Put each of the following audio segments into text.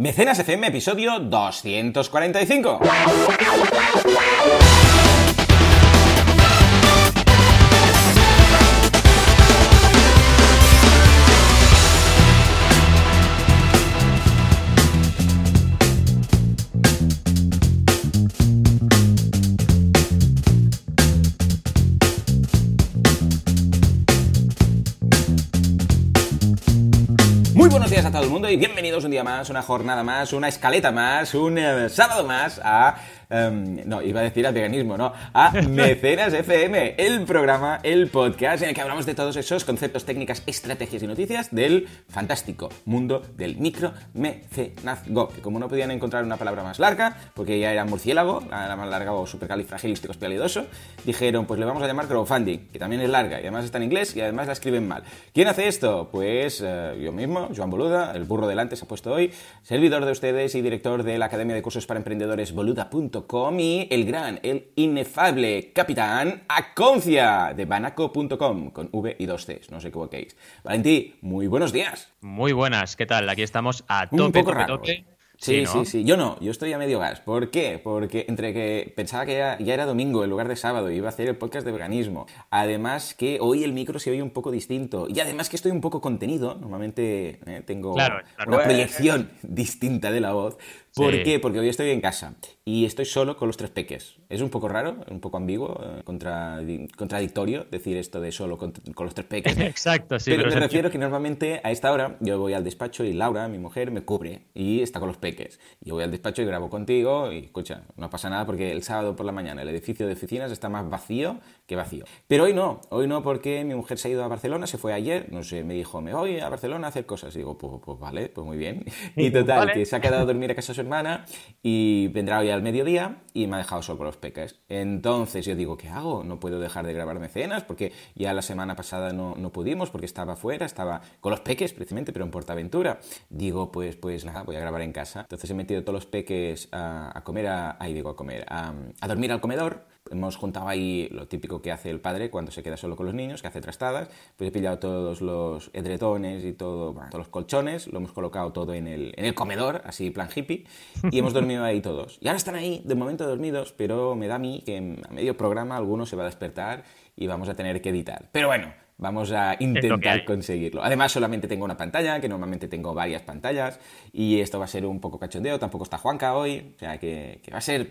Mecenas FM, episodio 245. Bienvenidos un día más, una jornada más, una escaleta más, un eh, sábado más a... em, no, iba a decir al veganismo, no, a Mecenas FM, el programa, el podcast en el que hablamos de todos esos conceptos, técnicas, estrategias y noticias del fantástico mundo del micro mecenazgo. Que como no podían encontrar una palabra más larga, porque ya era murciélago, la más larga o supercalifragilístico espialidoso, dijeron, pues le vamos a llamar crowdfunding, que también es larga y además está en inglés y además la escriben mal. ¿Quién hace esto? Pues eh, yo mismo, Joan Boluda, el burro delante se ha puesto hoy, servidor de ustedes y director de la Academia de Cursos para Emprendedores boluda.com y el gran, el inefable capitán Aconcia de banaco.com con V y dos Cs, no os equivoquéis. Valentí, muy buenos días. Muy buenas, ¿qué tal? Aquí estamos a Un tope, poco tope, raro. tope. Sí, ¿no? sí, sí. Yo no, yo estoy a medio gas. ¿Por qué? Porque entre que pensaba que ya, ya era domingo en lugar de sábado y iba a hacer el podcast de veganismo. Además que hoy el micro se oye un poco distinto. Y además que estoy un poco contenido. Normalmente eh, tengo Claro, claro. una proyección distinta de la voz. ¿Por Sí. qué? Porque hoy estoy en casa y estoy solo con los tres peques. Es un poco raro, un poco ambiguo, eh, contradi- contradictorio decir esto de solo con, con los tres peques. Exacto, sí, pero pero, me refiero que normalmente a esta hora yo voy al despacho y Laura, mi mujer, me cubre y está con los peques. Yo voy al despacho y grabo contigo y escucha, no pasa nada porque el sábado por la mañana el edificio de oficinas está más vacío que vacío. Pero hoy no, hoy no porque mi mujer se ha ido a Barcelona, se fue ayer, no sé, me dijo, me voy a Barcelona a hacer cosas. Y digo, pues, pues vale, pues muy bien. Y total, Vale. que se ha quedado a dormir a casa de su hermana y vendrá hoy al mediodía y me ha dejado solo con los peques. Entonces yo digo, ¿qué hago? No puedo dejar de grabar mecenas porque ya la semana pasada no, no pudimos porque estaba fuera, estaba con los peques precisamente, pero en Portaventura. Digo, pues, pues nada, voy a grabar en casa. Entonces he metido todos los peques a, a comer, a, ahí digo, a comer, a, a dormir al comedor. Hemos juntado ahí lo típico que hace el padre cuando se queda solo con los niños, que hace trastadas. Pues he pillado todos los edretones y todo, bueno, todos los colchones, lo hemos colocado todo en el, en el comedor, así plan hippie, y hemos dormido ahí todos. Y ahora están ahí, de momento dormidos, pero me da a mí que a medio programa alguno se va a despertar y vamos a tener que editar. Pero bueno, vamos a intentar conseguirlo. Además, solamente tengo una pantalla, que normalmente tengo varias pantallas, y esto va a ser un poco cachondeo. Tampoco está Juanca hoy, o sea que, que va a ser.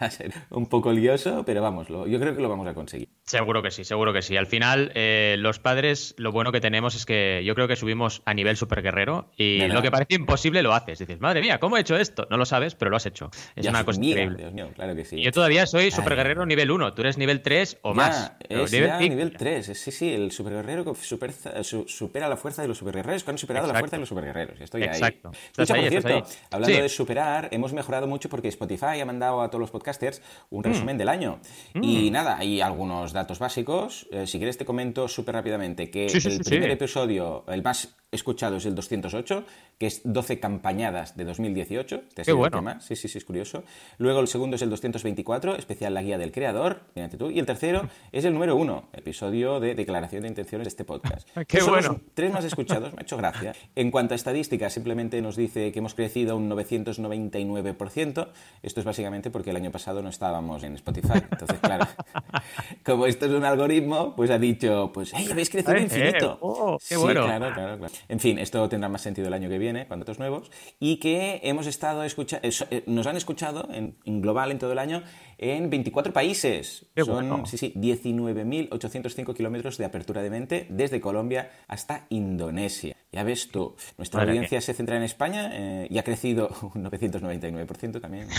a ser un poco lioso, pero vamos, lo- yo creo que lo vamos a conseguir. Seguro que sí, seguro que sí. Al final, eh, los padres, lo bueno que tenemos es que yo creo que subimos a nivel super guerrero y lo que parece imposible lo haces. Dices, madre mía, ¿cómo he hecho esto? No lo sabes, pero lo has hecho. Es Ya una cosa mira, increíble. Dios mío, claro que sí. Yo todavía soy Ay. super guerrero nivel 1, tú eres nivel 3 o Ya, más. Es nivel ya nivel 3. Sí, sí, el superguerrero que super- su- supera la fuerza de los superguerreros que han superado la Exacto. fuerza de los superguerreros. Estoy Exacto. ahí. Ahí. hablando Sí. de superar, hemos mejorado mucho porque Spotify ha mandado a todos los podcasters Mm. un resumen del año. Y nada, hay algunos datos básicos. Eh, si quieres te comento súper rápidamente que Sí, sí, el sí, primer episodio, el más escuchado es el 208, que es 12 campañadas de 2018. Este ha Qué el bueno. tema. Sí, sí, sí, es curioso. Luego el segundo es el 224, especial La Guía del Creador, fíjate tú. Y el tercero es el número uno, episodio de declaración de intenciones de este podcast. Qué Estos son los bueno. tres más escuchados, me ha hecho gracia. En cuanto a estadísticas, simplemente nos dice que hemos crecido un 999%. Esto es básicamente porque el año pasado no estábamos en Spotify. Entonces, claro, como esto es un algoritmo, pues ha dicho, pues, ¡hey, habéis crecido Eh, infinito! eh, oh, qué sí, bueno. claro, claro, claro. En fin, esto tendrá más sentido el año que viene, con datos nuevos, y que hemos estado escuchando, nos han escuchado en, en global en todo el año en 24 países. Qué Son, bueno. sí, sí, 19.805 kilómetros de apertura de mente desde Colombia hasta Indonesia. Ya ves tú, nuestra Madre audiencia se centra en España eh, y ha crecido un 999% también.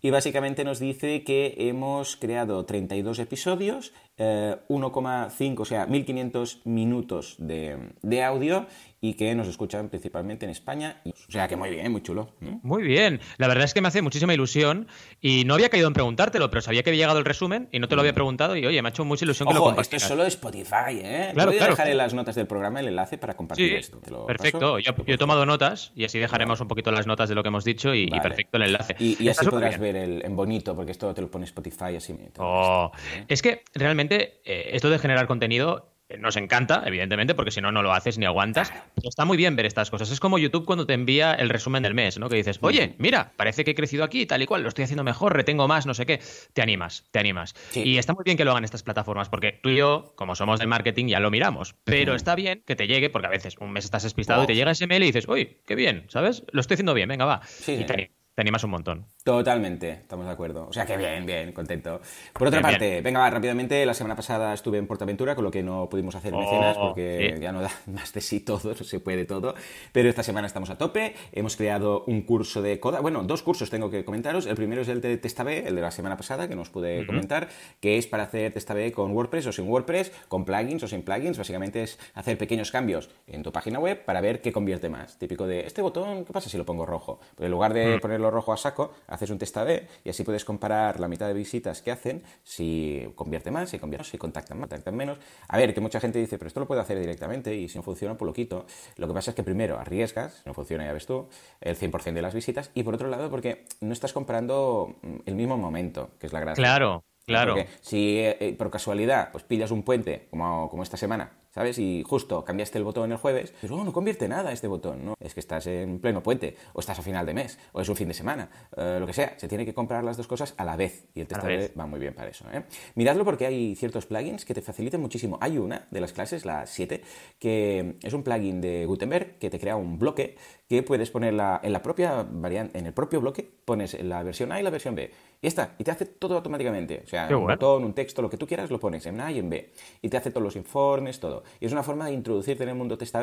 Y básicamente nos dice que hemos creado 32 episodios, eh, 1,5, o sea, 1.500 minutos de, de audio y que nos escuchan principalmente en España. O sea que muy bien, muy chulo. ¿no? Muy bien. La verdad es que me hace muchísima ilusión y no había caído en preguntártelo, pero sabía que había llegado el resumen y no te lo había preguntado y oye, me ha hecho mucha ilusión que lo Ojo, esto compartieras. es solo de Spotify, ¿eh? Claro, Voy a claro. dejar en las notas del programa el enlace para compartir Sí, esto. Te lo perfecto. Yo, yo he tomado notas y así dejaremos un poquito las notas de lo que hemos dicho y, y Vale. perfecto el enlace. Y, y así podrás bien. ver el, en bonito, porque esto te lo pone Spotify así. Oh, es que realmente eh, esto de generar contenido nos encanta, evidentemente, porque si no, no lo haces ni aguantas. Pero está muy bien ver estas cosas. Es como YouTube cuando te envía el resumen del mes, ¿no? Que dices, oye, mira, parece que he crecido aquí, tal y cual, lo estoy haciendo mejor, retengo más, no sé qué. Te animas, te animas. Y está muy bien que lo hagan estas plataformas, porque tú y yo, como somos de marketing, ya lo miramos. Pero está bien que te llegue, porque a veces un mes estás despistado y te llega ese mail y dices, uy, qué bien, ¿sabes? Lo estoy haciendo bien, venga, va. y te, te animas un montón. Totalmente, estamos de acuerdo. O sea que bien, bien, contento. Por otra parte, venga, va, rápidamente, la semana pasada estuve en Portaventura, con lo que no pudimos hacer oh, mecenas, porque ya no da más de sí todo, no se puede todo. Pero esta semana estamos a tope, hemos creado un curso de coda, bueno, dos cursos tengo que comentaros. El primero es el de Testab, el de la semana pasada, que nos pude comentar, que es para hacer Testab con WordPress o sin WordPress, con plugins o sin plugins. Básicamente es hacer pequeños cambios en tu página web para ver qué convierte más. Típico de, este botón, ¿qué pasa si lo pongo rojo? Pues en lugar de mm. ponerlo rojo a saco, haces un test A-B y así puedes comparar la mitad de visitas que hacen, si convierte más, si convierte si contactan más, contactan menos. A ver, que mucha gente dice, pero esto lo puedo hacer directamente y si no funciona, pues lo quito. Lo que pasa es que primero arriesgas, si no funciona, ya ves tú, el 100% de las visitas y por otro lado, porque no estás comprando el mismo momento, que es la gracia. Claro. Claro. Porque si eh, eh, por casualidad pues pillas un puente, como, como esta semana, ¿sabes? Y justo cambiaste el botón el jueves, pero oh, no convierte nada este botón, ¿no? Es que estás en pleno puente, o estás a final de mes, o es un fin de semana, eh, lo que sea. Se tiene que comprar las dos cosas a la vez, y el testable va muy bien para eso, ¿eh? Miradlo porque hay ciertos plugins que te facilitan muchísimo. Hay una de las clases, la 7, que es un plugin de Gutenberg que te crea un bloque que puedes ponerla en la propia variante, en el propio bloque, pones la versión A y la versión B. Y está, y te hace todo automáticamente. O sea, un botón, un texto, lo que tú quieras, lo pones en A y en B. Y te hace todos los informes, todo. Y es una forma de introducirte en el mundo testa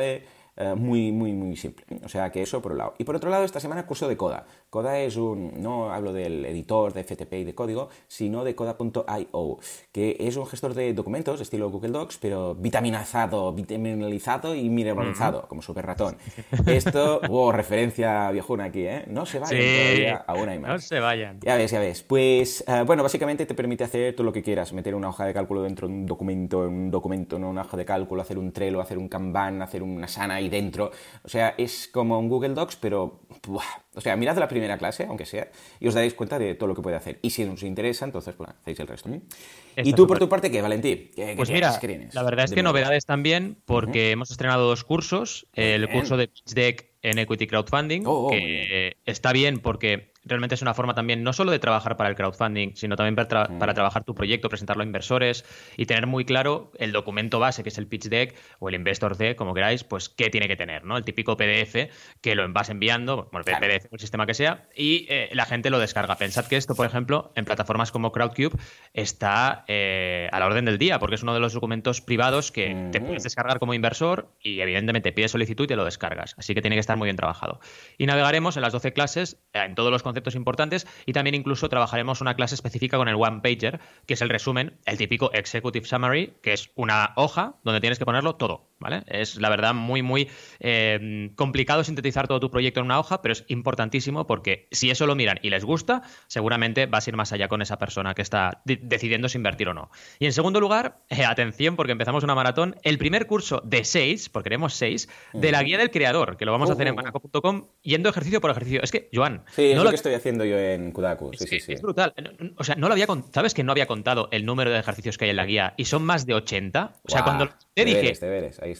eh, muy, muy, muy simple. O sea que eso por un lado. Y por otro lado, esta semana curso de Coda. Coda es un, no hablo del editor de FTP y de código, sino de Coda.io, que es un gestor de documentos estilo Google Docs, pero vitaminizado, vitaminalizado y mineralizado, como super ratón. Esto, wow, referencia viejuna aquí, ¿eh? No se vayan todavía, aún hay más. No se vayan. Ya ves, ya ves. Pues, eh, bueno, básicamente te permite hacer todo lo que quieras, meter una hoja de cálculo dentro de un documento, en un documento, no una hoja de cálculo, hacer un Trello, hacer un Kanban, hacer una Sana dentro. O sea, es como un Google Docs, pero... O sea, mirad la primera clase, aunque sea, y os daréis cuenta de todo lo que puede hacer. Y si os interesa, entonces pues, hacéis el resto. ¿Y tú por tu parte qué, Valentí? pues mira, la verdad es que novedades también, porque hemos estrenado dos cursos. El curso de Pitch Deck en Equity Crowdfunding, oh, oh, que está bien porque realmente es una forma también no solo de trabajar para el crowdfunding, sino también para, mm. trabajar tu proyecto, presentarlo a inversores y tener muy claro el documento base, que es el pitch deck o el investor deck, como queráis, pues qué tiene que tener, ¿no? El típico PDF que lo vas enviando, bueno, el PDF, el sistema que sea, y eh, la gente lo descarga. Pensad que esto, por ejemplo, en plataformas como Crowdcube está eh, a la orden del día, porque es uno de los documentos privados que te puedes descargar como inversor y evidentemente pides solicitud y te lo descargas. Así que tiene que estar muy bien trabajado. Y navegaremos en las 12 clases, en todos los conceptos importantes y también incluso trabajaremos una clase específica con el One Pager, que es el resumen, el típico Executive Summary, que es una hoja donde tienes que ponerlo todo, ¿vale? Es la verdad muy, muy eh, complicado sintetizar todo tu proyecto en una hoja, pero es importantísimo porque si eso lo miran y les gusta, seguramente vas a ir más allá con esa persona que está decidiendo si invertir o no. Y en segundo lugar, eh, atención porque empezamos una maratón, el primer curso de seis, porque queremos seis, de la guía del creador, que lo vamos a hacer en manaco.com yendo ejercicio por ejercicio. Es que, Joan, sí, es lo que estoy haciendo yo en Kudaku. Sí, sí, sí. Es brutal. O sea, no lo había ¿sabes que no había contado el número de ejercicios que hay en la guía? Y son más de 80. O sea, cuando te dije,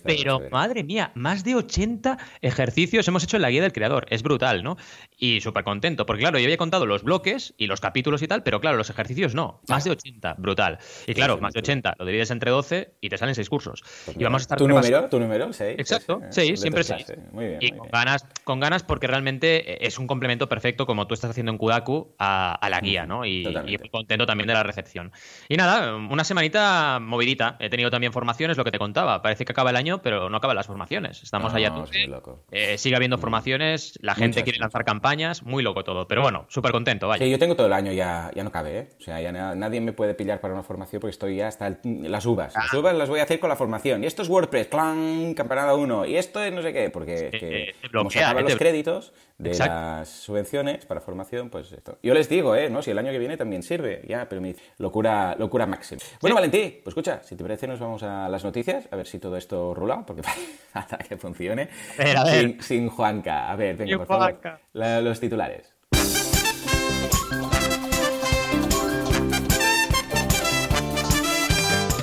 pero madre mía, más de 80 ejercicios hemos hecho en la guía del creador. Es brutal, ¿no? Y súper contento, porque claro, yo había contado los bloques y los capítulos y tal, pero claro, los ejercicios no. Más de 80, brutal. Y claro, más de 80, lo divides entre 12 y te salen 6 cursos. Pues y vamos a estar ¿Tu número? ¿Tu número? 6. Exacto, 6, siempre 6. Muy bien. Y con, Ganas, con ganas porque realmente es un complemento perfecto como tú estás haciendo en Kudaku a, la guía, ¿no? Y, y, contento también de la recepción. Y nada, una semanita movidita. He tenido también formaciones, lo que te contaba. Parece que acaba el año, pero no acaban las formaciones. Estamos allá todos. Eh, sigue habiendo formaciones, la gente quiere lanzar campañas, muy loco todo. Pero bueno, súper contento, vaya. Sí, yo tengo todo el año, ya, ya no cabe, ¿eh? O sea, ya nadie me puede pillar para una formación porque estoy ya hasta las uvas. Las ah. uvas las voy a hacer con la formación. Y esto es WordPress, clan, campanada 1. Y esto es no sé qué, porque que, como se acaban los créditos de las subvenciones para formación, pues esto. Yo les digo, ¿eh? ¿no? Si el año que viene también sirve, ya, pero mi locura, locura máxima. Bueno, Valentí, pues escucha, si te parece, nos vamos a las noticias, a ver si todo esto rula, porque hasta que funcione. Sin, Juanca. A ver, venga, por favor. los titulares.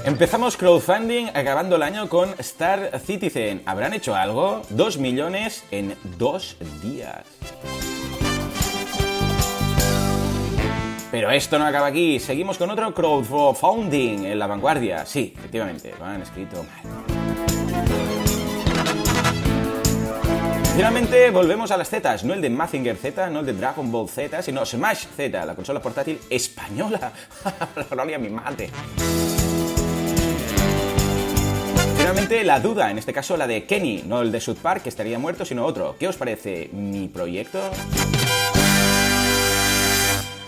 Empezamos crowdfunding acabando el año con Star Citizen. ¿Habrán hecho algo? Dos millones en dos días. Pero esto no acaba aquí. Seguimos con otro crowdfunding en la vanguardia. Sí, efectivamente, lo han escrito Finalmente volvemos a las Zetas, no el de Mazinger Z, no el de Dragon Ball Z, sino Smash Z, la consola portátil española. la gloria mi mate. Finalmente, la duda, en este caso la de Kenny, no el de South Park, que estaría muerto, sino otro. ¿Qué os parece mi proyecto?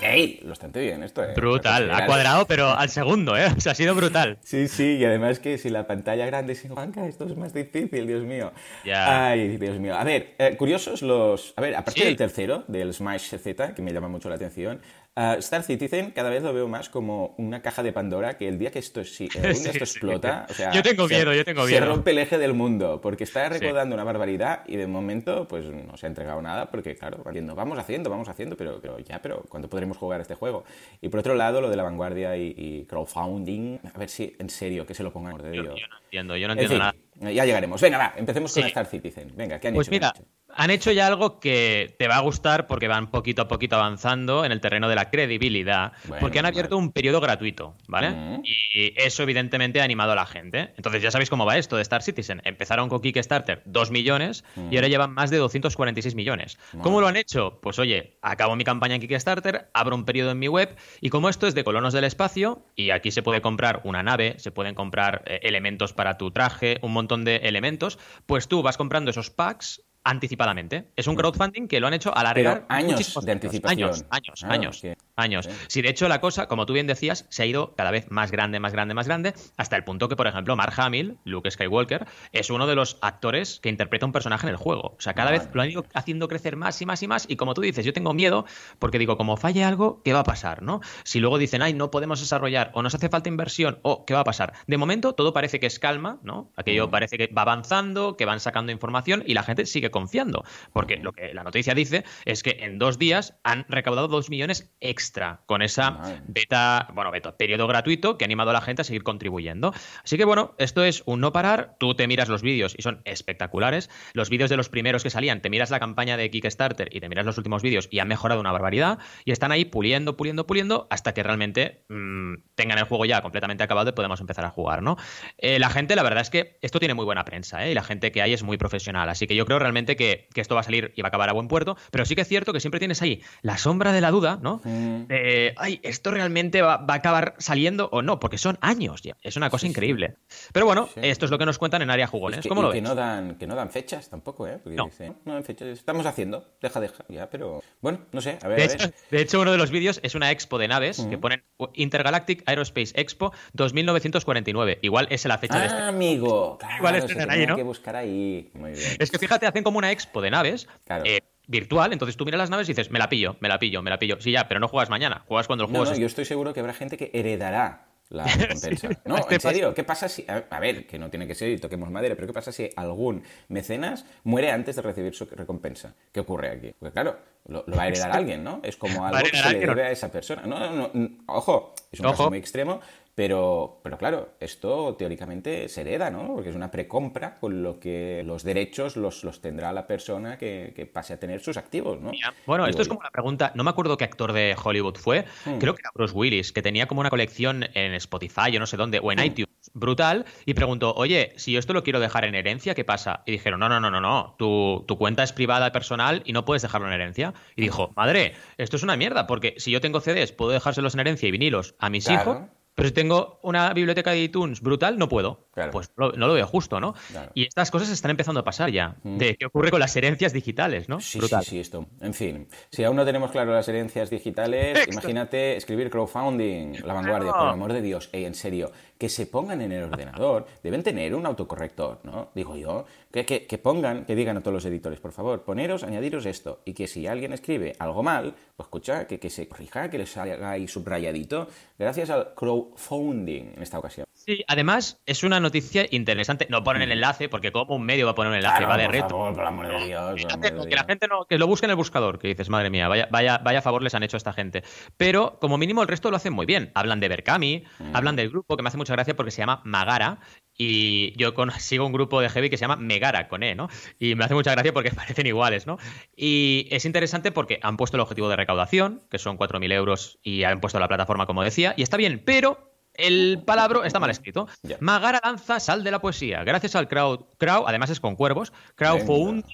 ¡Ey! Lo bastante bien esto, ¿eh? Brutal, ha cuadrado, pero al segundo, ¿eh? O sea, ha sido brutal. Sí, sí, y además que si la pantalla grande sin banca, esto es más difícil, Dios mío. Ya. Ay, Dios mío. A ver, eh, curiosos los... A ver, aparte del tercero, del Smash Z, que me llama mucho la atención, Star Citizen cada vez lo veo más como una caja de Pandora que el día que esto, sí, esto explota, o sea, yo tengo miedo, yo tengo miedo. Se rompe el eje del mundo porque está recaudando una barbaridad y de momento pues no se ha entregado nada porque claro, vamos haciendo, vamos haciendo, pero, pero ya, pero ¿cuándo podremos jugar este juego? Y por otro lado, lo de la vanguardia y, crowdfunding, a ver si en serio que se lo pongan. Yo, yo no entiendo, yo no entiendo nada. Ya llegaremos. Venga, va, empecemos con Star Citizen. Venga, ¿qué han pues Mira, han hecho ya algo que te va a gustar porque van poquito a poquito avanzando en el terreno de la credibilidad, porque han abierto un periodo gratuito, ¿vale? Y eso evidentemente ha animado a la gente. Entonces ya sabéis cómo va esto de Star Citizen. Empezaron con Kickstarter 2 millones y ahora llevan más de 246 millones. ¿Cómo lo han hecho? Pues oye, acabo mi campaña en Kickstarter, abro un periodo en mi web y como esto es de colonos del espacio y aquí se puede comprar una nave, se pueden comprar eh, elementos para tu traje, un montón de elementos, pues tú vas comprando esos packs anticipadamente. Es un crowdfunding que lo han hecho alargar años de anticipación. Años, años, ah, años, años. Si de hecho la cosa, como tú bien decías, se ha ido cada vez más grande, más grande, más grande, hasta el punto que, por ejemplo, Mark Hamill, Luke Skywalker, es uno de los actores que interpreta un personaje en el juego. O sea, cada vez lo han ido haciendo crecer más y más y más. Y como tú dices, yo tengo miedo porque digo, como falle algo, ¿qué va a pasar? ¿no? Si luego dicen, ay, no podemos desarrollar o nos hace falta inversión o qué va a pasar. De momento todo parece que es calma, ¿no? Aquello parece que va avanzando, que van sacando información y la gente sigue confiando. Porque lo que la noticia dice es que en dos días han recaudado dos millones extra con esa beta, bueno, beta, periodo gratuito que ha animado a la gente a seguir contribuyendo. Así que bueno, esto es un no parar. Tú te miras los vídeos y son espectaculares. Los vídeos de los primeros que salían, te miras la campaña de Kickstarter y te miras los últimos vídeos y han mejorado una barbaridad. Y están ahí puliendo, puliendo, puliendo hasta que realmente mm, tengan el juego ya completamente acabado y podemos empezar a jugar, ¿no? Eh, la gente, la verdad es que esto tiene muy buena prensa, ¿eh? Y la gente que hay es muy profesional. Así que yo creo realmente que que, esto va a salir y va a acabar a buen puerto, pero sí que es cierto que siempre tienes ahí la sombra de la duda, ¿no? De, ay, ¿esto realmente va, a acabar saliendo o no? Porque son años ya, es una cosa increíble. Pero bueno, esto es lo que nos cuentan en área jugones. que, ¿Cómo lo que No dan, que no dan fechas tampoco, ¿eh? no. no dan fechas, estamos haciendo, deja, deja, ya, pero bueno, no sé, a ver. De, a ver. Hecho, de hecho, uno de los vídeos es una expo de naves que ponen Intergalactic Aerospace Expo 2949. Igual es la fecha de este. amigo, claro, Igual es ahí, ¿no? que buscar ahí. Muy bien. Es que fíjate, hacen como una expo de naves. Eh, virtual, entonces tú miras las naves y dices, me la pillo, me la pillo, me la pillo. Sí, ya, pero no juegas mañana, juegas cuando el juego no, Yo estoy seguro que habrá gente que heredará la recompensa. No, en serio, ¿qué pasa si... A, ver, que no tiene que ser y toquemos madera, pero ¿qué pasa si algún mecenas muere antes de recibir su recompensa? ¿Qué ocurre aquí? Porque claro, lo, va a heredar alguien, ¿no? Es como algo que se le debe a esa persona. No, no, no, ojo, es un caso muy extremo, pero, pero claro, esto teóricamente se hereda, ¿no? Porque es una precompra con lo que los derechos los, los tendrá la persona que, pase a tener sus activos, ¿no? Bueno, esto es como la pregunta, no me acuerdo qué actor de Hollywood fue, hmm. creo que era Bruce Willis, que tenía como una colección en Spotify, yo no sé dónde, o en hmm. iTunes, brutal, y preguntó, oye, si yo esto lo quiero dejar en herencia, ¿qué pasa? Y dijeron, no, no, no, no, no, tu, tu cuenta es privada, personal, y no puedes dejarlo en herencia. Y dijo, madre, esto es una mierda, porque si yo tengo CDs, puedo dejárselos en herencia y vinilos a mis hijos pero si tengo una biblioteca de iTunes brutal, no puedo. Pues no, lo veo justo, ¿no? Y estas cosas están empezando a pasar ya. Mm. De qué ocurre con las herencias digitales, ¿no? Sí, sí, sí, esto. En fin, si aún no tenemos claro las herencias digitales, imagínate escribir crowdfunding, la vanguardia, por el amor de Dios. en serio, que se pongan en el ordenador, deben tener un autocorrector, ¿no? Digo yo, que, que, pongan, que digan a todos los editores, por favor, poneros, añadiros esto, y que si alguien escribe algo mal, pues escucha, que, que se corrija, que les haga ahí subrayadito, gracias al crowdfunding en esta ocasión. Sí, además es una noticia interesante. No ponen el enlace, porque como un medio va a poner un enlace, va de reto. Favor, por amor de Dios, que la gente no, que lo busque en el buscador, que dices, madre mía, vaya, vaya, vaya favor les han hecho a esta gente. Pero como mínimo el resto lo hacen muy bien. Hablan de Berkami, mm. hablan del grupo, que me hace mucha gracia porque se llama Magara, y yo sigo un grupo de heavy que se llama Megara, con E, ¿no? Y me hace mucha gracia porque parecen iguales, ¿no? Y es interesante porque han puesto el objetivo de recaudación, que son 4.000 euros, y han puesto la plataforma, como decía, y está bien, pero el palabra está mal escrito. Magara lanza Sal de la Poesía. Gracias al crowd, crowd además es con cuervos, crowdfunding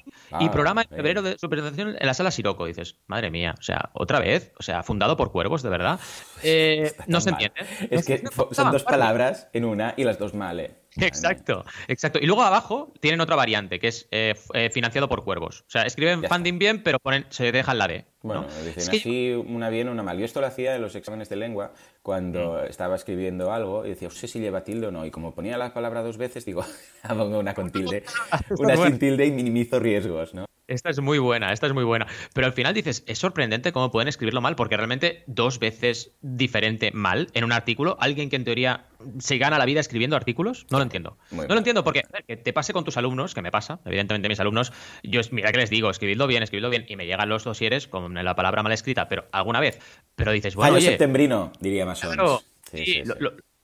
y ah, programa en febrero de su presentación en la sala Siroco. Dices, madre mía, o sea, otra vez, o sea, fundado por cuervos, de verdad. Eh, no se entiende. Es que son dos palabras en una y las dos mal, ¿eh? Exacto, exacto. Y luego abajo tienen otra variante, que es eh, eh, financiado por cuervos. O sea, escriben funding bien, pero ponen, se dejan la D. Bueno, dicen así una bien, una mal. Yo esto lo hacía en los exámenes de lengua cuando mm. estaba escribiendo algo y decía, no sé si lleva tilde o no. Y como ponía la palabra dos veces, digo, pongo una con tilde, una sin tilde y minimizo riesgos, ¿no? Esta es muy buena, esta es muy buena. Pero al final dices, es sorprendente cómo pueden escribirlo mal, porque realmente dos veces diferente mal en un artículo, alguien que en teoría se gana la vida escribiendo artículos, no lo entiendo. no lo entiendo porque que te pase con tus alumnos, que me pasa, evidentemente mis alumnos, yo mira que les digo, escribidlo bien, escribidlo bien, y me llegan los dosieres con la palabra mal escrita, pero alguna vez, pero dices, bueno, oye, septembrino, diría más o menos. sí,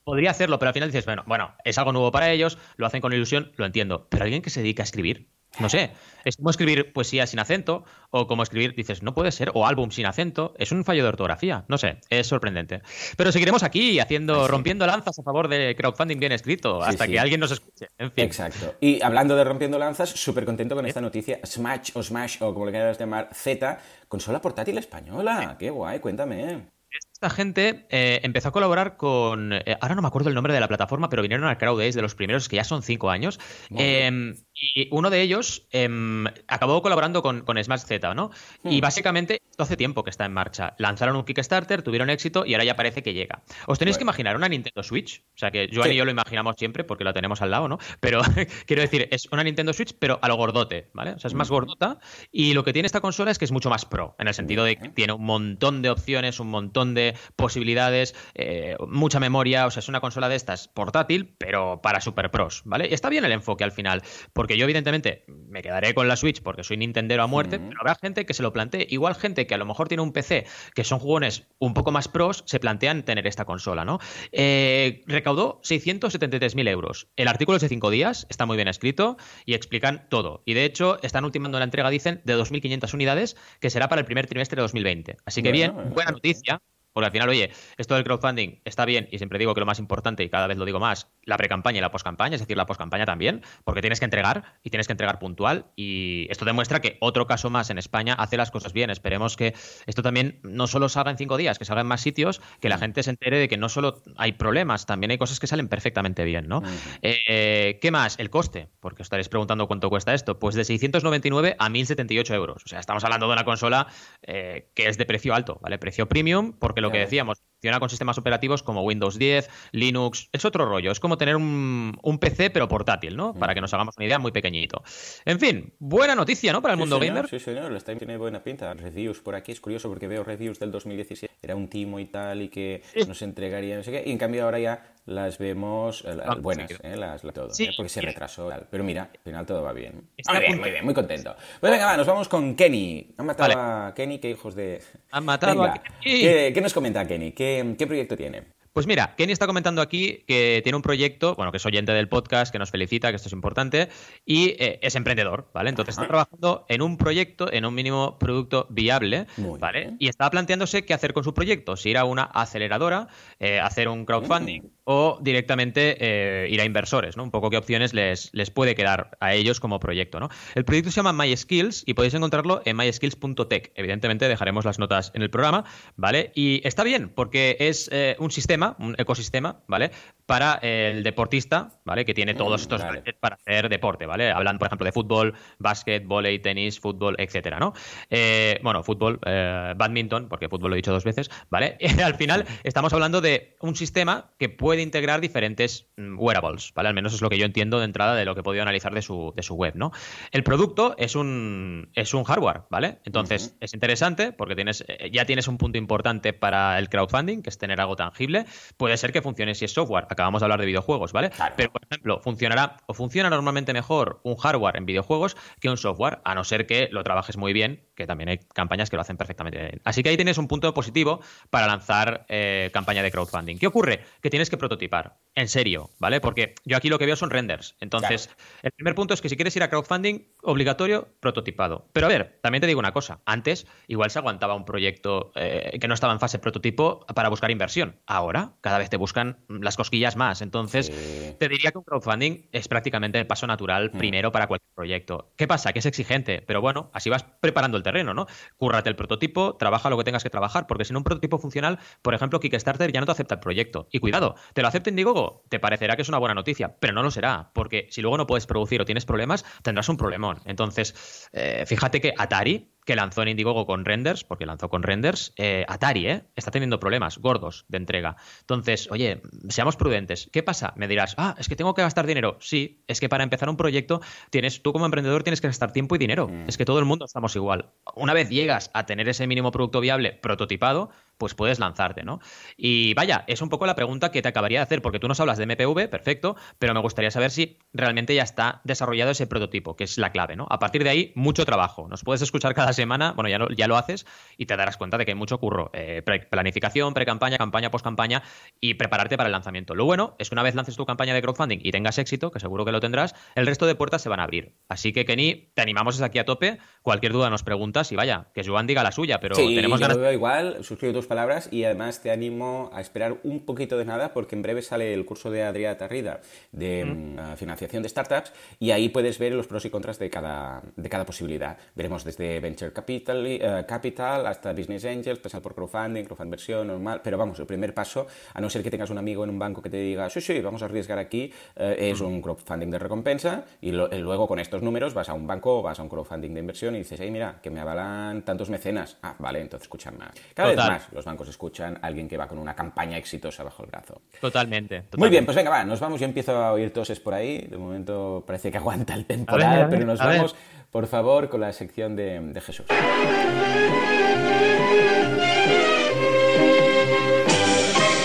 podría hacerlo, pero al final dices, bueno, bueno, es algo nuevo para ellos, lo hacen con ilusión, lo entiendo, pero alguien que se dedica a escribir, no sé, es como escribir poesía sin acento o como escribir, dices, no puede ser, o álbum sin acento, es un fallo de ortografía, no sé, es sorprendente. Pero seguiremos aquí haciendo, rompiendo lanzas a favor de crowdfunding bien escrito, hasta que alguien nos escuche, en fin. Exacto. Y hablando de rompiendo lanzas, súper contento con esta noticia, Smash o Smash o como le quieras llamar, Z, consola portátil española, qué guay, cuéntame. Esta gente eh, empezó a colaborar con. Eh, ahora no me acuerdo el nombre de la plataforma, pero vinieron al Crowd Days de los primeros, que ya son cinco años. Em, y uno de ellos em, acabó colaborando con, con Smash Z, ¿no? Y hmm. básicamente, esto hace tiempo que está en marcha. Lanzaron un Kickstarter, tuvieron éxito y ahora ya parece que llega. Os tenéis que imaginar una Nintendo Switch. O sea, que Joan y yo lo imaginamos siempre porque la tenemos al lado, ¿no? Pero quiero decir, es una Nintendo Switch, pero a lo gordote, ¿vale? O sea, es más gordota. Y lo que tiene esta consola es que es mucho más pro, en el sentido de que tiene un montón de opciones, un montón de posibilidades, eh, mucha memoria, o sea, es una consola de estas portátil, pero para super pros, ¿vale? Y está bien el enfoque al final, porque yo evidentemente me quedaré con la Switch porque soy Nintendero a muerte, pero habrá gente que se lo plantee, igual gente que a lo mejor tiene un PC que son jugones un poco más pros, se plantean tener esta consola, ¿no? Eh, recaudó 673.000 euros. El artículo es de 5 días, está muy bien escrito y explican todo. Y de hecho, están ultimando la entrega, dicen, de 2.500 unidades, que será para el primer trimestre de 2020. Así que bien, buena noticia. Porque al final, oye, esto del crowdfunding está bien y siempre digo que lo más importante, y cada vez lo digo más, la pre-campaña y la post-campaña, es decir, la post-campaña también, porque tienes que entregar y tienes que entregar puntual. Y esto demuestra que otro caso más en España hace las cosas bien. Esperemos que esto también no solo salga en cinco días, que salga en más sitios, que la mm. gente se entere de que no solo hay problemas, también hay cosas que salen perfectamente bien, ¿no? Eh, ¿Qué más? El coste, porque os estaréis preguntando cuánto cuesta esto. Pues de 699 a 1078 euros. O sea, estamos hablando de una consola eh, que es de precio alto, ¿vale? Precio premium, porque lo lo que decíamos, funciona con sistemas operativos como Windows 10, Linux, es otro rollo, es como tener un, PC pero portátil, ¿no? Para que nos hagamos una idea muy pequeñito. En fin, buena noticia, ¿no? Para el mundo gamer. Sí, señor, el Steam tiene buena pinta. Reviews por aquí, es curioso porque veo reviews del 2017, era un timo y tal y que nos entregaría no sé qué, y en cambio ahora ya las vemos eh, ah, buenas, eh, las, todo, eh, porque se retrasó. Pero mira, al final todo va bien. muy bien, muy bien, muy contento. Pues venga, va, nos vamos con Kenny. Han matado a Kenny, qué hijos de... Han matado a Kenny. ¿Qué, ¿Qué, nos comenta Kenny? ¿Qué, ¿Qué proyecto tiene? Pues mira, Kenny está comentando aquí que tiene un proyecto, bueno, que es oyente del podcast, que nos felicita, que esto es importante, y eh, es emprendedor, ¿vale? Entonces está trabajando en un proyecto, en un mínimo producto viable, ¿vale? Y está planteándose qué hacer con su proyecto, si ir a una aceleradora, eh, hacer un crowdfunding mm. o directamente eh, ir a inversores, ¿no? Un poco qué opciones les, les puede quedar a ellos como proyecto, ¿no? El proyecto se llama MySkills y podéis encontrarlo en myskills.tech. Evidentemente dejaremos las notas en el programa, ¿vale? Y está bien porque es un sistema un ecosistema, ¿vale? Para el deportista, ¿vale? Que tiene todos estos para hacer deporte, ¿vale? Hablan, por ejemplo, de fútbol, básquet, volei, tenis, fútbol, etcétera, ¿no? Eh, bueno, fútbol, eh, badminton, porque fútbol lo he dicho dos veces, ¿vale? al final estamos hablando de un sistema que puede integrar diferentes mm, wearables, ¿vale? Al menos es lo que yo entiendo de entrada de lo que he podido analizar de su, de su web, ¿no? El producto es un, es un hardware, ¿vale? Entonces, es interesante porque tienes, eh, ya tienes un punto importante para el crowdfunding, que es tener algo tangible, Puede ser que funcione si es software. Acabamos de hablar de videojuegos, ¿vale? Pero, por ejemplo, funcionará o funciona normalmente mejor un hardware en videojuegos que un software, a no ser que lo trabajes muy bien, que también hay campañas que lo hacen perfectamente bien. Así que ahí tienes un punto positivo para lanzar eh, campaña de crowdfunding. ¿Qué ocurre? Que tienes que prototipar. En serio, ¿vale? Porque yo aquí lo que veo son renders. Entonces, el primer punto es que si quieres ir a crowdfunding, obligatorio, prototipado. Pero a ver, también te digo una cosa. Antes, igual se aguantaba un proyecto eh, que no estaba en fase prototipo para buscar inversión. Ahora, cada vez te buscan las cosquillas más. Entonces, te diría que un crowdfunding es prácticamente el paso natural mm. primero para cualquier proyecto. ¿Qué pasa? Que es exigente, pero bueno, así vas preparando el terreno, ¿no? Cúrrate el prototipo, trabaja lo que tengas que trabajar, porque si no un prototipo funcional, por ejemplo, Kickstarter ya no te acepta el proyecto. Y cuidado, te lo acepta Indiegogo, te parecerá que es una buena noticia, pero no lo será, porque si luego no puedes producir o tienes problemas, tendrás un problemón. Entonces, eh, fíjate que Atari que lanzó en Indiegogo con renders, porque lanzó con renders, eh, Atari, ¿eh? Está teniendo problemas gordos de entrega. Entonces, oye, seamos prudentes. ¿Qué pasa? Me dirás, ah, es que tengo que gastar dinero. Sí, es que para empezar un proyecto, tienes, tú como emprendedor tienes que gastar tiempo y dinero. Mm. Es que todo el mundo estamos igual. Una vez llegas a tener ese mínimo producto viable prototipado, pues puedes lanzarte, ¿no? Y vaya, es un poco la pregunta que te acabaría de hacer, porque tú nos hablas de MPV, perfecto, pero me gustaría saber si realmente ya está desarrollado ese prototipo, que es la clave, ¿no? A partir de ahí, mucho trabajo. Nos puedes escuchar cada semana, bueno, ya, ya lo haces y te darás cuenta de que hay mucho curro. Eh, planificación, pre-campaña, campaña, post-campaña y prepararte para el lanzamiento. Lo bueno es que una vez lances tu campaña de crowdfunding y tengas éxito, que seguro que lo tendrás, el resto de puertas se van a abrir. Así que, Kenny, te animamos desde aquí a tope. Cualquier duda nos preguntas y vaya, que Joan diga la suya, pero tenemos ganas. Lo igual, suscribo tus palabras y además te animo a esperar un poquito de nada porque en breve sale el curso de Adrià Tarrida de mm, financiación de startups y ahí puedes ver los pros y contras de cada, de cada posibilidad. Veremos desde Venture Capital, eh, Capital hasta Business Angels, pasar por crowdfunding, crowdfunding versión, normal, pero vamos, el primer paso, a no ser que tengas un amigo en un banco que te diga, sí, sí, vamos a arriesgar aquí, eh, es un crowdfunding de recompensa y, luego con estos números vas a un banco, vas a un crowdfunding de inversión y dices, hey, mira, que me avalan tantos mecenas. Ah, vale, entonces escuchan más. Cada vez más los bancos escuchan alguien que va con una campaña exitosa bajo el brazo. Totalmente, Muy bien, pues venga, va, nos vamos. Yo empiezo a oír toses por ahí. De momento parece que aguanta el temporal, pero nos vamos, por favor, con la sección de, de Jesús.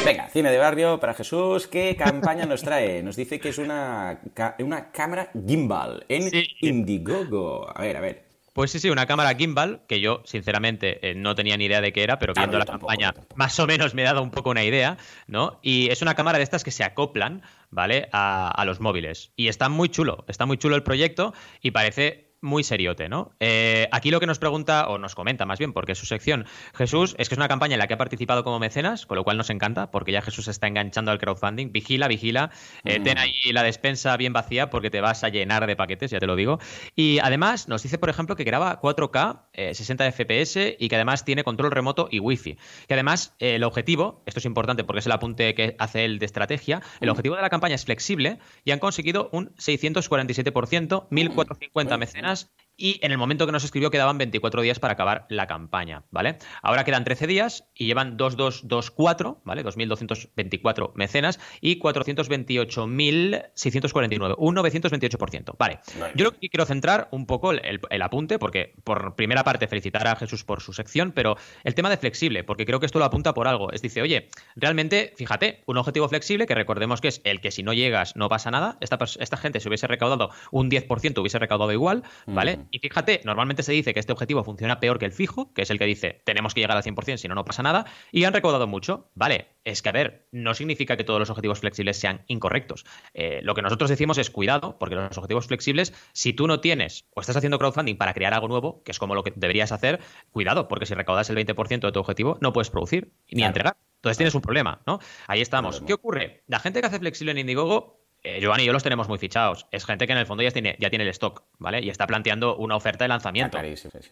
Venga, cine de barrio para Jesús. ¿Qué campaña nos trae? Nos dice que es una, una cámara gimbal en Indiegogo. A ver, a ver. Pues sí, sí, una cámara gimbal, que yo sinceramente eh, no tenía ni idea de qué era, pero viendo la campaña más o menos me he dado un poco una idea, ¿no? Y es una cámara de estas que se acoplan, ¿vale? A, a los móviles. Y está muy chulo, está muy chulo el proyecto y parece muy seriote, ¿no? Eh, aquí lo que nos pregunta, o nos comenta más bien, porque es su sección, Jesús, es que es una campaña en la que ha participado como mecenas, con lo cual nos encanta, porque ya Jesús está enganchando al crowdfunding. Vigila, vigila, eh, ten ahí la despensa bien vacía porque te vas a llenar de paquetes, ya te lo digo. Y además nos dice, por ejemplo, que graba 4K, 60 FPS y que además tiene control remoto y wifi. Que además eh, el objetivo, esto es importante porque es el apunte que hace él de estrategia, el objetivo de la campaña es flexible y han conseguido un 647%, 1450 mecenas personas y en el momento que nos escribió quedaban 24 días para acabar la campaña, ¿vale? Ahora quedan 13 días y llevan 2224, ¿vale? 2.224 mecenas y 428.649, un 928%. Vale. Yo lo que quiero centrar un poco el, apunte, porque por primera parte felicitar a Jesús por su sección, pero el tema de flexible, porque creo que esto lo apunta por algo. Es dice, oye, realmente, fíjate, un objetivo flexible que recordemos que es el que si no llegas no pasa nada, esta, esta gente se hubiese recaudado un 10%, hubiese recaudado igual, ¿vale? Y fíjate, normalmente se dice que este objetivo funciona peor que el fijo, que es el que dice tenemos que llegar al 100%, si no, no pasa nada, y han recaudado mucho. Vale, es que a ver, no significa que todos los objetivos flexibles sean incorrectos. Eh, lo que nosotros decimos es cuidado, porque los objetivos flexibles, si tú no tienes o estás haciendo crowdfunding para crear algo nuevo, que es como lo que deberías hacer, cuidado, porque si recaudas el 20% de tu objetivo, no puedes producir ni entregar. Entonces tienes un problema, ¿no? Ahí estamos. ¿Qué ocurre? La gente que hace flexible en Indiegogo eh, Giovanni y yo los tenemos muy fichados. Es gente que en el fondo ya tiene, ya tiene el stock, ¿vale? Y está planteando una oferta de lanzamiento.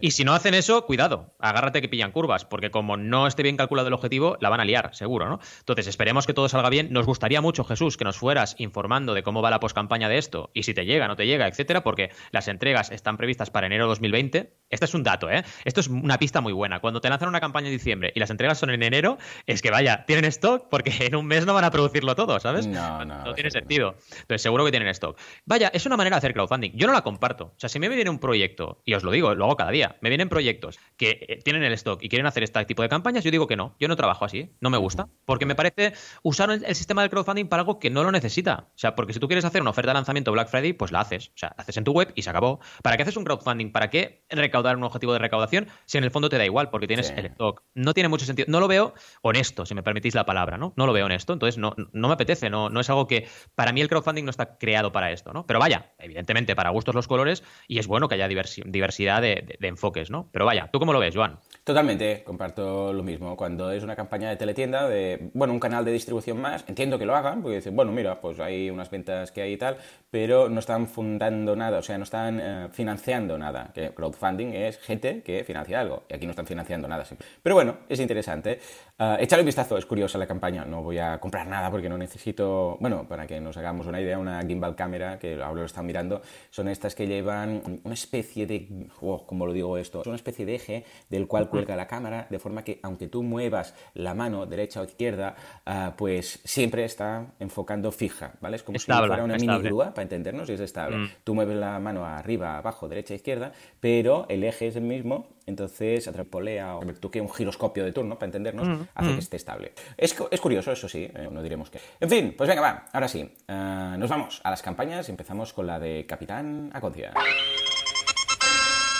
Y si no hacen eso, cuidado, agárrate que pillan curvas, porque como no esté bien calculado el objetivo, la van a liar, seguro, ¿no? Entonces, esperemos que todo salga bien. Nos gustaría mucho, Jesús, que nos fueras informando de cómo va la poscampaña de esto y si te llega, no te llega, etcétera, porque las entregas están previstas para enero de 2020. Este es un dato, ¿eh? Esto es una pista muy buena. Cuando te lanzan una campaña en diciembre y las entregas son en enero, es que vaya, tienen stock porque en un mes no van a producirlo todo, ¿sabes? No, no. No tiene sentido. Entonces, seguro que tienen stock. Vaya, es una manera de hacer crowdfunding. Yo no la comparto. O sea, si me viene un proyecto, y os lo digo, lo hago cada día, me vienen proyectos que eh, tienen el stock y quieren hacer este tipo de campañas, yo digo que no. Yo no trabajo así, no me gusta. Porque me parece usar el, sistema del crowdfunding para algo que no lo necesita. O sea, porque si tú quieres hacer una oferta de lanzamiento Black Friday, pues la haces. O sea, haces en tu web y se acabó. ¿Para qué haces un crowdfunding? ¿Para qué recaudar un objetivo de recaudación si en el fondo te da igual? Porque tienes el stock. No tiene mucho sentido. No lo veo honesto, si me permitís la palabra, ¿no? No lo veo honesto. Entonces, no, no me apetece. No, no es algo que. Para mí, el crowdfunding no está creado para esto, ¿no? Pero vaya, evidentemente, para gustos los colores, y es bueno que haya diversidad de, enfoques, ¿no? Pero vaya, ¿tú cómo lo ves, Joan? Totalmente, comparto lo mismo. Cuando es una campaña de teletienda, de, bueno, un canal de distribución más, entiendo que lo hagan, porque dicen, bueno, mira, pues hay unas ventas que hay y tal, pero no están fundando nada, o sea, no están eh, financiando nada. Que crowdfunding es gente que financia algo, y aquí no están financiando nada. Pero bueno, es interesante. Uh, echarle un vistazo, es curiosa la campaña. No voy a comprar nada porque no necesito, bueno, para que nos hagamos una idea, una gimbal cámara, que ahora lo están mirando, son estas que llevan una especie de, oh, ¿cómo lo digo esto? Es una especie de eje del cual cuelga la cámara, de forma que aunque tú muevas la mano derecha o izquierda, uh, pues siempre está enfocando fija, ¿vale? Es como si fuera una mini grúa, para entendernos, y es estable. Mm. Tú mueves la mano arriba, abajo, derecha, izquierda, pero el eje es el mismo, entonces atrapolea o toque un giroscopio de turno, para entendernos, mm, hace mm. que esté estable. Es, es, curioso, eso sí, eh, no diremos que. En fin, pues venga, va, ahora sí. Uh, nos vamos a las campañas y empezamos con la de Capitán Aconcia.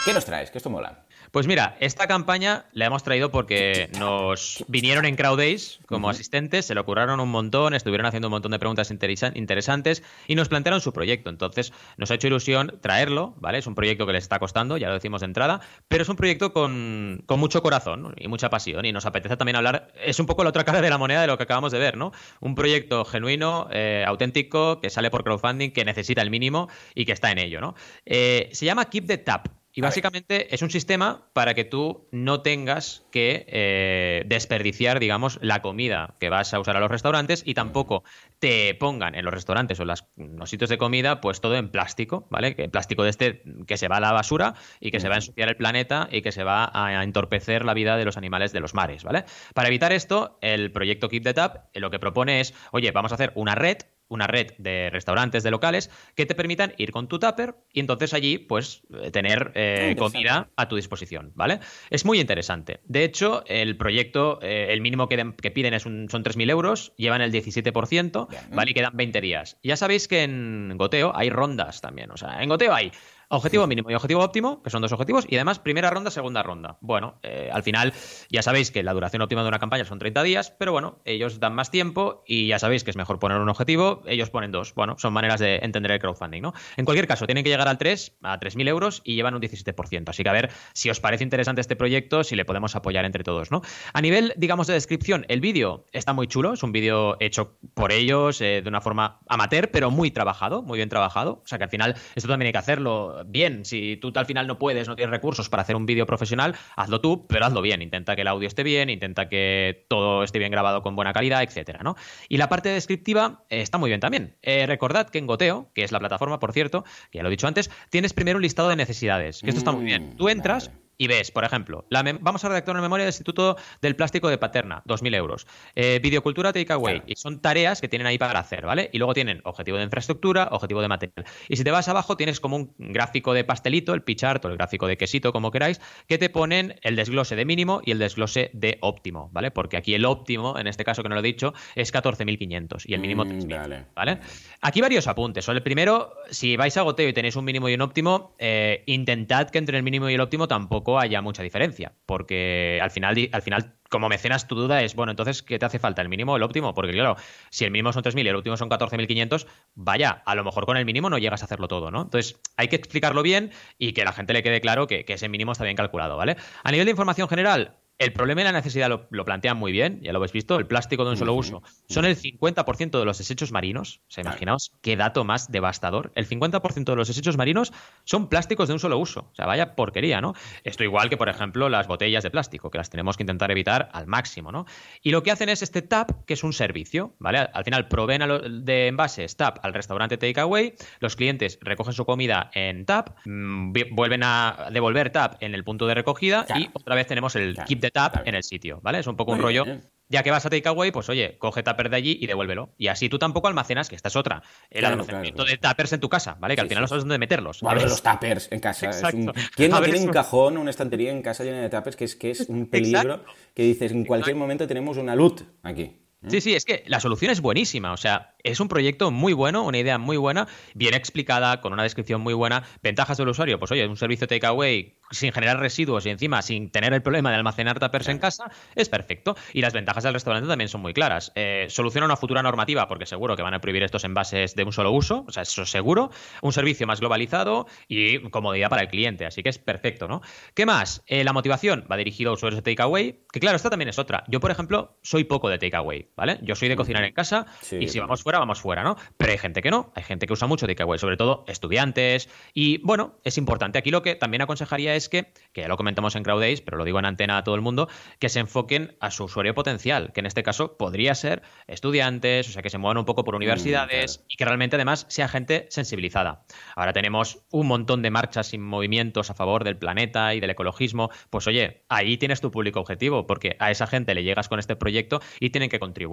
¿Qué nos traes? Que esto mola. Pues mira, esta campaña la hemos traído porque nos vinieron en CrowdDays como asistentes, se lo curraron un montón, estuvieron haciendo un montón de preguntas interesantes y nos plantearon su proyecto. Entonces, nos ha hecho ilusión traerlo, ¿vale? Es un proyecto que les está costando, ya lo decimos de entrada, pero es un proyecto con, mucho corazón y mucha pasión y nos apetece también hablar, es un poco la otra cara de la moneda de lo que acabamos de ver, ¿no? Un proyecto genuino, eh, auténtico, que sale por crowdfunding, que necesita el mínimo y que está en ello, ¿no? Eh, se llama Keep the Tap. Y básicamente es un sistema para que tú no tengas que eh, desperdiciar, digamos, la comida que vas a usar a los restaurantes y tampoco te pongan en los restaurantes o en los sitios de comida, pues todo en plástico, ¿vale? Que plástico de este que se va a la basura y que se va a ensuciar el planeta y que se va a entorpecer la vida de los animales de los mares, ¿vale? Para evitar esto, el proyecto Keep the Tap eh, lo que propone es, oye, vamos a hacer una red una red de restaurantes, de locales, que te permitan ir con tu tupper y entonces allí, pues, eh, tener eh, comida a tu disposición, ¿vale? Es muy interesante. De hecho, el proyecto, eh, el mínimo que, piden es un, son 3.000 euros, llevan el 17%, ¿vale? Y quedan 20 días. Ya sabéis que en Goteo hay rondas también, o sea, en Goteo hay Objetivo mínimo y objetivo óptimo, que son dos objetivos, y además primera ronda, segunda ronda. Bueno, eh, al final ya sabéis que la duración óptima de una campaña son 30 días, pero bueno, ellos dan más tiempo y ya sabéis que es mejor poner un objetivo, ellos ponen dos. Bueno, son maneras de entender el crowdfunding, ¿no? En cualquier caso, tienen que llegar al 3, a 3.000 euros y llevan un 17%. Así que a ver si os parece interesante este proyecto, si le podemos apoyar entre todos, ¿no? A nivel, digamos, de descripción, el vídeo está muy chulo, es un vídeo hecho por ellos eh, de una forma amateur, pero muy trabajado, muy bien trabajado. O sea que al final esto también hay que hacerlo bien. Si tú al final no puedes, no tienes recursos para hacer un vídeo profesional, hazlo tú, pero hazlo bien. Intenta que el audio esté bien, intenta que todo esté bien grabado con buena calidad, etcétera, ¿no? Y la parte descriptiva eh, está muy bien también. Eh, recordad que en Goteo, que es la plataforma, por cierto, que ya lo he dicho antes, tienes primero un listado de necesidades, que esto está muy bien. Tú entras y ves, por ejemplo, vamos a redactar una memoria del Instituto del Plástico de Paterna, 2.000 euros. Eh, videocultura Takeaway, y son tareas que tienen ahí para hacer, ¿vale? Y luego tienen objetivo de infraestructura, objetivo de material. Y si te vas abajo, tienes como un gráfico de pastelito, el pichart o el gráfico de quesito, como queráis, que te ponen el desglose de mínimo y el desglose de óptimo, ¿vale? Porque aquí el óptimo, en este caso que no lo he dicho, es 14.500 y el mínimo 3.000, mm, vale. Aquí varios apuntes. El primero, si vais a goteo y tenéis un mínimo y un óptimo, eh, intentad que entre el mínimo y el óptimo tampoco haya mucha diferencia, porque al final, al final como mecenas tu duda es, bueno, entonces, ¿qué te hace falta? ¿El mínimo o el óptimo? Porque claro, si el mínimo son 3.000 y el último son 14.500, vaya, a lo mejor con el mínimo no llegas a hacerlo todo, ¿no? Entonces, hay que explicarlo bien y que la gente le quede claro que, que ese mínimo está bien calculado, ¿vale? A nivel de información general, el problema y la necesidad lo, plantean muy bien, ya lo habéis visto, el plástico de un solo uso son el 50% de los desechos marinos. O sea, imaginaos qué dato más devastador. El 50% de los desechos marinos son plásticos de un solo uso. O sea, vaya porquería, ¿no? Esto igual que, por ejemplo, las botellas de plástico, que las tenemos que intentar evitar al máximo, ¿no? Y lo que hacen es este TAP, que es un servicio, ¿vale? Al final proveen de envases TAP al restaurante Takeaway, los clientes recogen su comida en TAP, mm, vuelven a devolver TAP en el punto de recogida y otra vez tenemos el keep de tap en el sitio, ¿vale? Es un poco un rollo Ya que vas a takeaway, pues oye, coge tupper de allí y devuélvelo. Y así tú tampoco almacenas, que esta es otra. El almacenamiento de tuppers en tu casa, ¿vale? Que al final no sabes dónde meterlos. ¿vale? los tuppers en casa. ¿Quién no tiene un cajón, una estantería en casa llena de tuppers que es, que es un peligro? Que dices, en cualquier momento tenemos una loot aquí. Sí, sí, es que la solución es buenísima. O sea, es un proyecto muy bueno, una idea muy buena, bien explicada, con una descripción muy buena. Ventajas del usuario, pues oye, un servicio takeaway sin generar residuos y encima sin tener el problema de almacenar tuppers en casa, es perfecto. Y las ventajas del restaurante también son muy claras. Eh, soluciona una futura normativa, porque seguro que van a prohibir estos envases de un solo uso, o sea, eso seguro. Un servicio más globalizado y comodidad para el cliente, así que es perfecto, ¿no? ¿Qué más? Eh, la motivación va dirigido a usuarios de takeaway, que claro, esta también es otra. Yo, por ejemplo, soy poco de takeaway, ¿vale? Yo soy de cocinar en casa y si vamos fuera, vamos fuera, ¿no? Pero hay gente que no, hay gente que usa mucho takeaway, sobre todo estudiantes. Y bueno, es importante. Aquí lo que también aconsejaría es que, que ya lo comentamos en CrowdAce, pero lo digo en antena a todo el mundo, que se enfoquen a su usuario potencial, que en este caso podría ser estudiantes, o sea, que se muevan un poco por mm, universidades y que realmente además sea gente sensibilizada. Ahora tenemos un montón de marchas y movimientos a favor del planeta y del ecologismo. Pues oye, ahí tienes tu público objetivo, porque a esa gente le llegas con este proyecto y tienen que contribuir,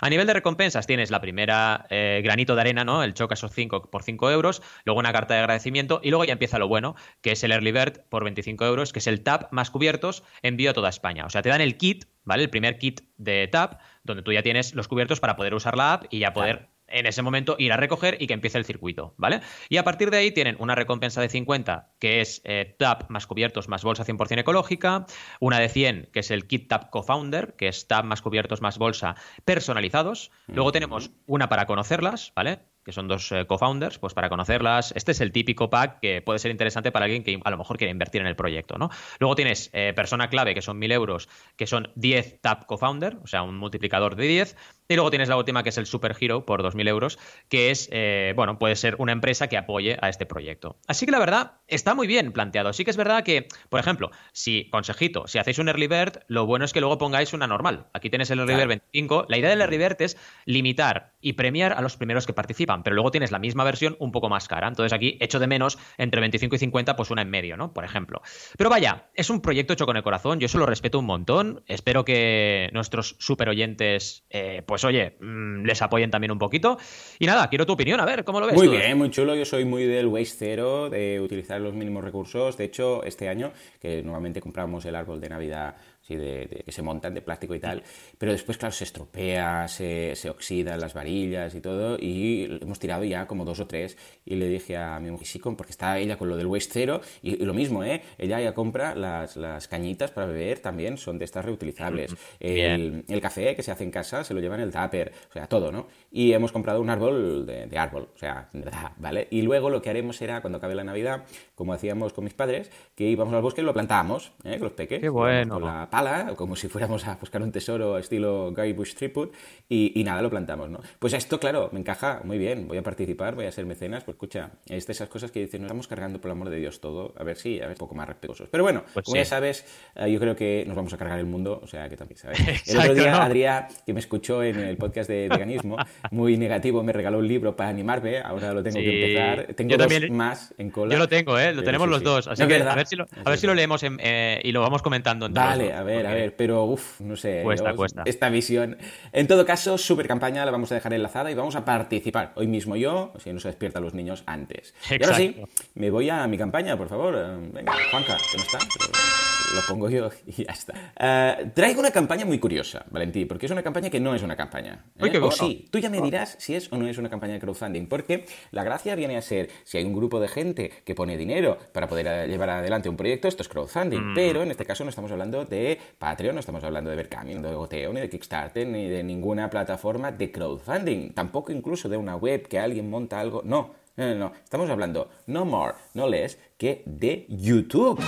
A nivel de recompensas tienes la primera eh, granito de arena, ¿no? El choca esos 5 por 5 euros, luego una carta de agradecimiento y luego ya empieza lo bueno, que es el Early Bird por 25 euros, que es el TAP más cubiertos, envío a toda España. O sea, te dan el kit, ¿vale? El primer kit de TAP, donde tú ya tienes los cubiertos para poder usar la app y ya poder en ese momento ir a recoger y que empiece el circuito, ¿vale? Y a partir de ahí tienen una recompensa de 50, que es eh, TAP más cubiertos más bolsa 100% ecológica, una de 100, que es el Kit TAP Co-Founder, que es TAP más cubiertos más bolsa personalizados. Luego tenemos una para conocerlas, ¿vale? que son dos eh, co-founders, pues para conocerlas. Este es el típico pack que puede ser interesante para alguien que a lo mejor quiere invertir en el proyecto, ¿no? Luego tienes eh, persona clave, que son 1.000 euros, que son 10 TAP co-founder, o sea, un multiplicador de 10. Y luego tienes la última, que es el Super Hero, por 2.000 euros, que es, eh, bueno, puede ser una empresa que apoye a este proyecto. Así que la verdad, está muy bien planteado. Sí que es verdad que, por ejemplo, si, consejito, si hacéis un Early Bird, lo bueno es que luego pongáis una normal. Aquí tienes el Early Bird 25. La idea del Early Bird es limitar y premiar a los primeros que participan pero luego tienes la misma versión un poco más cara. Entonces aquí echo de menos entre 25 y 50, pues una en medio, ¿no? Por ejemplo. Pero vaya, es un proyecto hecho con el corazón, yo eso lo respeto un montón. Espero que nuestros super oyentes, eh, pues oye, mm, les apoyen también un poquito. Y nada, quiero tu opinión, a ver, ¿cómo lo ves? Muy bien, muy chulo. Yo soy muy del waste cero, de utilizar los mínimos recursos. De hecho, este año, que normalmente compramos el árbol de Navidad de, que se montan de plástico y tal, pero después, claro, se estropea, se, se oxidan las varillas y todo, y hemos tirado ya como dos o tres, y le dije a mi mujer, sí, porque está ella con lo del waste cero, y, lo mismo, ¿eh? Ella ya compra las, las, cañitas para beber también, son de estas reutilizables. El, el, café que se hace en casa se lo lleva en el tupper, o sea, todo, ¿no? Y hemos comprado un árbol de, de árbol, o sea, de verdad, ¿vale? Y luego lo que haremos será, cuando acabe la Navidad, como hacíamos con mis padres, que íbamos al bosque y lo plantábamos, ¿eh? Con los peques. Qué bueno. Con la pala, como si fuéramos a buscar un tesoro estilo Guy Bush Tripwood, y, y, nada, lo plantamos, ¿no? Pues esto, claro, me encaja muy bien, voy a participar, voy a ser mecenas, pues escucha, es de esas cosas que dicen, nos estamos cargando por el amor de Dios todo, a ver si, a ver, un poco más respetuosos. Pero bueno, pues como ya sabes, eh, yo creo que nos vamos a cargar el mundo, o sea, que también, ¿sabes? el otro día, Adrián, que me escuchó en el podcast de veganismo, muy negativo, me regaló un libro para animarme, ahora lo tengo que empezar. Tengo dos más en cola. Yo lo tengo, ¿eh? Lo tenemos los dos, así que a ver si lo, a ver si lo leemos eh, y lo vamos comentando. Vale, a ver, a ver, pero uff, no sé. Esta visión. En todo caso, super campaña la vamos a dejar enlazada y vamos a participar hoy mismo yo, si no se despiertan los niños antes. Y ahora sí, me voy a mi campaña, por favor. Venga, Juanca, no está, lo pongo yo y ya está. Uh, traigo una campaña muy curiosa, Valentín, porque es una campaña que no es una campaña. ¿eh? O sí, tú ya me dirás si es o no es una campaña de crowdfunding, porque la gracia viene a ser, si hay un grupo de gente que pone dinero para poder eh, llevar adelante un proyecto, esto es crowdfunding, mm. pero en este caso no estamos hablando de Patreon, no estamos hablando de Berkami, de Goteo, ni de Kickstarter, ni de ninguna plataforma de crowdfunding, tampoco incluso de una web que alguien monta algo, no. No, no, no. Estamos hablando no more, no less que de YouTube.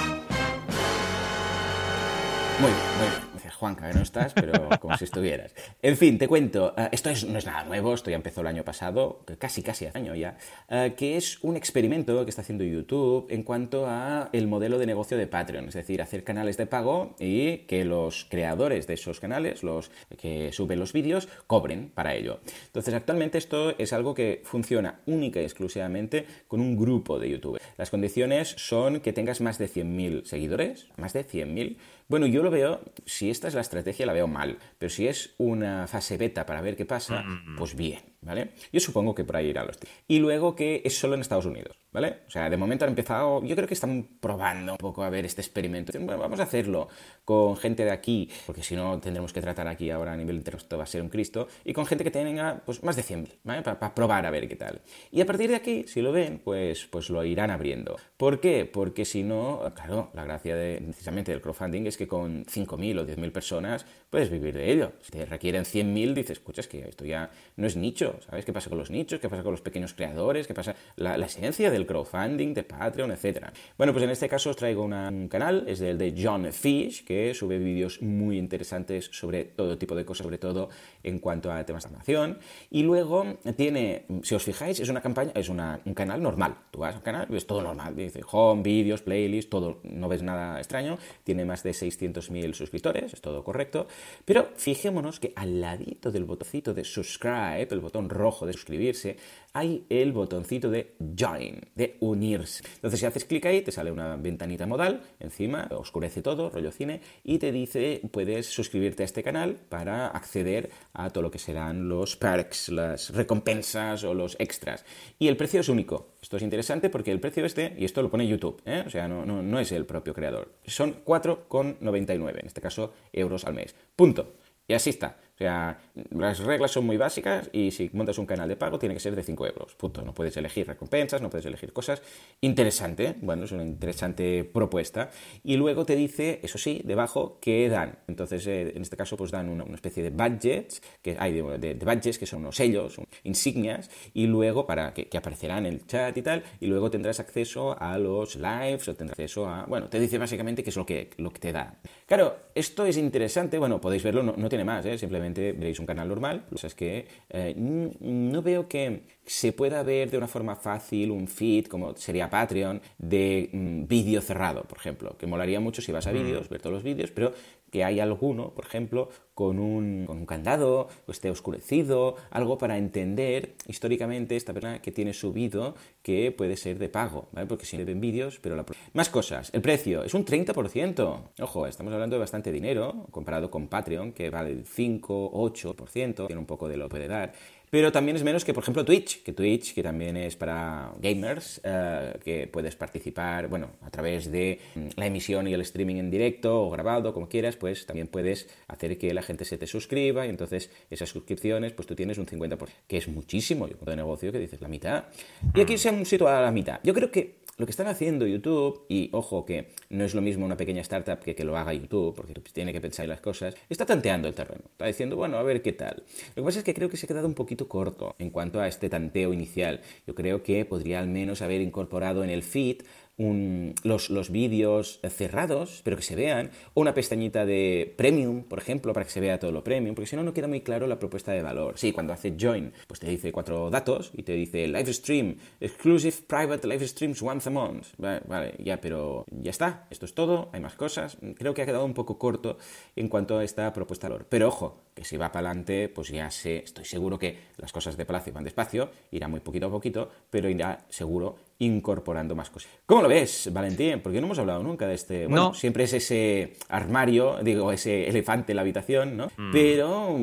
Muy bien, muy bien. Juanca, que no estás, pero como si estuvieras. En fin, te cuento, eh, esto no es nada nuevo, esto ya empezó el año pasado, casi casi hace año ya, eh, que es un experimento que está haciendo YouTube en cuanto a el modelo de negocio de Patreon, es decir, hacer canales de pago y que los creadores de esos canales, los que suben los vídeos, cobren para ello. Entonces, actualmente esto es algo que funciona única y exclusivamente con un grupo de YouTube. Las condiciones son que tengas más de 100.000 seguidores, más de 100.000, Bueno, yo lo veo, si esta es la estrategia, la veo mal, pero si es una fase beta para ver qué pasa, mm. pues bien, ¿vale? Yo supongo que por ahí irá los Y luego que es solo en Estados Unidos, ¿vale? O sea, de momento han empezado, yo creo que están probando un poco a ver este experimento. Bueno, vamos a hacerlo con gente de aquí, porque si no tendremos que tratar aquí ahora a nivel internacional va a ser un Cristo, y con gente que tenga pues, más de 100.000, ¿vale? Para, probar a ver qué tal. Y a partir de aquí, si lo ven, pues, pues lo irán abriendo. ¿Por qué? Porque si no, claro, la gracia de, precisamente del crowdfunding es que con 5.000 o 10.000 personas puedes vivir de ello. Si te requieren 100.000, dices, escucha, es que esto ya no es nicho, ¿sabes? ¿Qué pasa con los nichos? ¿Qué pasa con los pequeños creadores? ¿Qué pasa? La, esencia del crowdfunding, de Patreon, etcétera. Bueno, pues en este caso os traigo un canal, es el de John Fish, que sube vídeos muy interesantes sobre todo tipo de cosas, sobre todo en cuanto a temas de animación. Y luego tiene, si os fijáis, es una campaña, es un canal normal. Tú vas al canal, ves todo normal. Dice home, vídeos, playlist, todo, no ves nada extraño. Tiene más de 600.000 suscriptores, es todo correcto. Pero fijémonos que al ladito del botoncito de subscribe, el botón rojo de suscribirse, hay el botoncito de join, de unirse. Entonces si haces clic ahí, te sale una ventanita modal, encima oscurece todo, rollo cine, y te dice puedes suscribirte a este canal para acceder a todo lo que serán los perks, las recompensas o los extras. Y el precio es único. Esto es interesante porque el precio este, y esto lo pone YouTube, ¿eh? o sea, no, no, no es el propio creador, son 4,99, en este caso euros al mes. Punto. Y así está. O sea, las reglas son muy básicas y si montas un canal de pago tiene que ser de 5 euros. Punto. No puedes elegir recompensas, no puedes elegir cosas. Interesante, bueno, es una interesante propuesta. Y luego te dice, eso sí, debajo, qué dan. Entonces, eh, en este caso, pues dan una, especie de budgets, que hay de, budgets, que son unos sellos, insignias, y luego para que, aparecerán en el chat y tal, y luego tendrás acceso a los lives o tendrás acceso a, bueno, te dice básicamente qué es lo que, lo que te da. Claro, esto es interesante, bueno, podéis verlo, no, no tiene más, ¿eh? simplemente veréis un canal normal. Lo es que eh, no veo que se pueda ver de una forma fácil un feed, como sería Patreon, de mm, vídeo cerrado, por ejemplo. Que molaría mucho si vas a mm. vídeos, ver todos los vídeos, pero que hay alguno, por ejemplo, con un, con un candado, o esté oscurecido, algo para entender históricamente esta persona que tiene subido que puede ser de pago, ¿vale? Porque si ven vídeos, pero la... Más cosas, el precio es un 30%. Ojo, estamos hablando de bastante dinero comparado con Patreon, que vale el 5, 8%, tiene un poco de lo que puede dar pero también es menos que, por ejemplo, Twitch, que Twitch, que también es para gamers, eh, que puedes participar, bueno, a través de mm, la emisión y el streaming en directo o grabado, como quieras, pues también puedes hacer que la gente se te suscriba y entonces esas suscripciones, pues tú tienes un 50%, que es muchísimo, yo de negocio que dices la mitad. Y aquí se han situado a la mitad. Yo creo que lo que están haciendo YouTube, y ojo que no es lo mismo una pequeña startup que que lo haga YouTube, porque tiene que pensar en las cosas, está tanteando el terreno, está diciendo, bueno, a ver qué tal. Lo que pasa es que creo que se ha quedado un poquito corto en cuanto a este tanteo inicial. Yo creo que podría al menos haber incorporado en el feed los, los vídeos cerrados, pero que se vean, o una pestañita de premium, por ejemplo, para que se vea todo lo premium, porque si no, no queda muy claro la propuesta de valor. Sí, cuando hace join, pues te dice cuatro datos y te dice live stream, exclusive private live streams once a month. Vale, ya, pero ya está, esto es todo, hay más cosas. Creo que ha quedado un poco corto en cuanto a esta propuesta de valor. Pero ojo, que si va para adelante, pues ya sé, estoy seguro que las cosas de Palacio van despacio, irá muy poquito a poquito, pero irá seguro incorporando más cosas. ¿Cómo lo ves, Valentín? Porque no hemos hablado nunca de este... Bueno, no. siempre es ese armario, digo, ese elefante en la habitación, ¿no? Mm. Pero